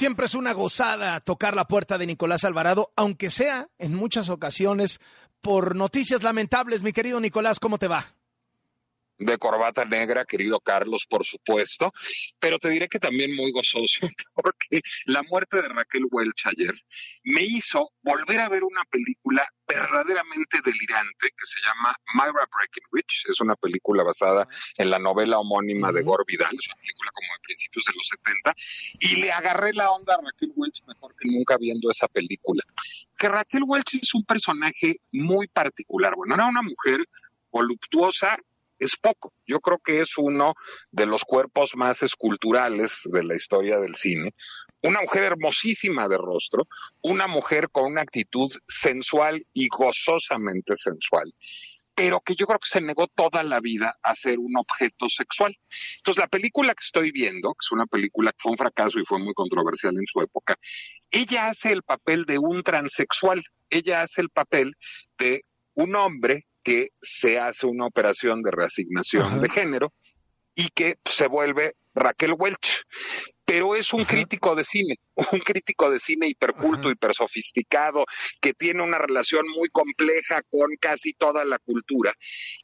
Siempre es una gozada tocar la puerta de Nicolás Alvarado, aunque sea en muchas ocasiones por noticias lamentables. Mi querido Nicolás, ¿cómo te va? De corbata negra, querido Carlos, por supuesto, pero te diré que también muy gozoso, porque la muerte de Raquel Welch ayer me hizo volver a ver una película verdaderamente delirante que se llama Myra Breckinridge. Es una película basada en la novela homónima de Gore Vidal, es una película como de principios de los 70, y le agarré la onda a Raquel Welch mejor que nunca viendo esa película. Que Raquel Welch es un personaje muy particular. Bueno, era una mujer voluptuosa, es poco. Yo creo que es uno de los cuerpos más esculturales de la historia del cine. Una mujer hermosísima de rostro, una mujer con una actitud sensual y gozosamente sensual pero que yo creo que se negó toda la vida a ser un objeto sexual. Entonces, la película que estoy viendo, que es una película que fue un fracaso y fue muy controversial en su época, ella hace el papel de un transexual, ella hace el papel de un hombre que se hace una operación de reasignación de género y que se vuelve Raquel Welch. Pero es un crítico de cine, un crítico de cine hiperculto, hipersofisticado, que tiene una relación muy compleja con casi toda la cultura.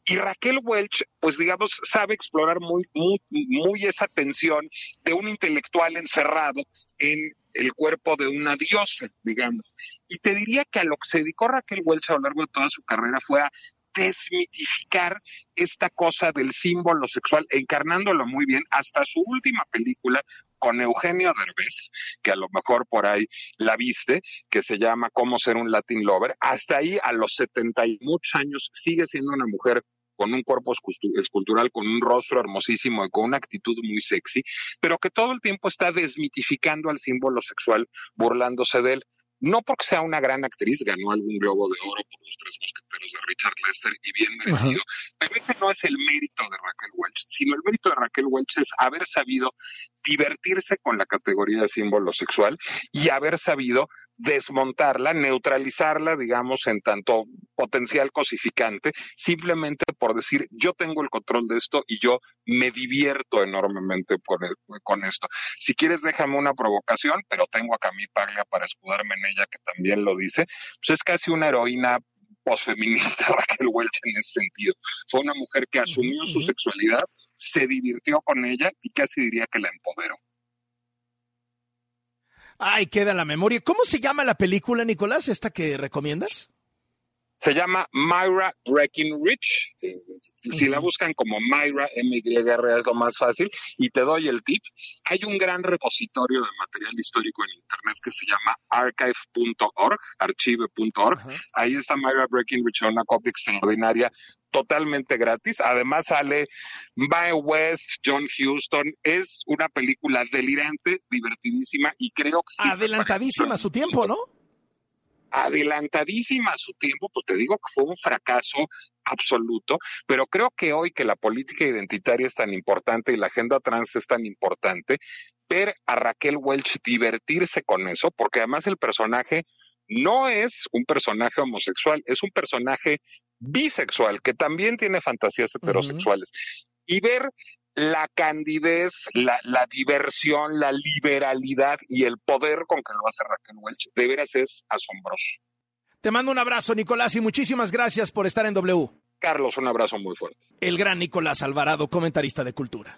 Y Raquel Welch, pues digamos, sabe explorar muy, muy, muy esa tensión de un intelectual encerrado en el cuerpo de una diosa, digamos. Y te diría que a lo que se dedicó Raquel Welch a lo largo de toda su carrera fue a desmitificar esta cosa del símbolo sexual, encarnándolo muy bien hasta su última película con Eugenio Derbez, que a lo mejor por ahí la viste, que se llama Cómo ser un Latin Lover. Hasta ahí, a los setenta y muchos años, sigue siendo una mujer con un cuerpo escultural, con un rostro hermosísimo y con una actitud muy sexy, pero que todo el tiempo está desmitificando al símbolo sexual, burlándose de él no porque sea una gran actriz, ganó algún Globo de Oro por los tres mosqueteros Richard Lester y bien merecido, pero ese no es el mérito de Raquel Welch, sino el mérito de Raquel Welch es haber sabido divertirse con la categoría de símbolo sexual y haber sabido desmontarla, neutralizarla, digamos, en tanto potencial cosificante, simplemente por decir, yo tengo el control de esto y yo me divierto enormemente con, con esto. Si quieres, déjame una provocación, pero tengo a Camille Paglia para escudarme en ella, que también lo dice. Pues es casi una heroína posfeminista Raquel Welch en ese sentido. Fue una mujer que asumió su sexualidad, se divirtió con ella y casi diría que la empoderó. Ay, queda la memoria. ¿Cómo se llama la película, Nicolás, esta que recomiendas? Se llama Myra Breckinridge. Eh, si la buscan como Myra, M-Y-R es lo más fácil. Y te doy el tip. Hay un gran repositorio de material histórico en Internet que se llama archive.org, archive.org. Ahí está Myra Breckinridge, una copia extraordinaria totalmente gratis. Además sale Mae West, John Houston. Es una película delirante, divertidísima y creo que... Adelantadísima a su tiempo, ¿no? Adelantadísima a su tiempo, pues te digo que fue un fracaso absoluto, pero creo que hoy que la política identitaria es tan importante y la agenda trans es tan importante, ver a Raquel Welch divertirse con eso, porque además el personaje no es un personaje homosexual, es un personaje bisexual, que también tiene fantasías heterosexuales. Y ver la candidez, la, la, diversión, la liberalidad y el poder con que lo hace Raquel Welch, de veras es asombroso. Te mando un abrazo, Nicolás, y muchísimas gracias por estar en W. Carlos, un abrazo muy fuerte. El gran Nicolás Alvarado, comentarista de cultura.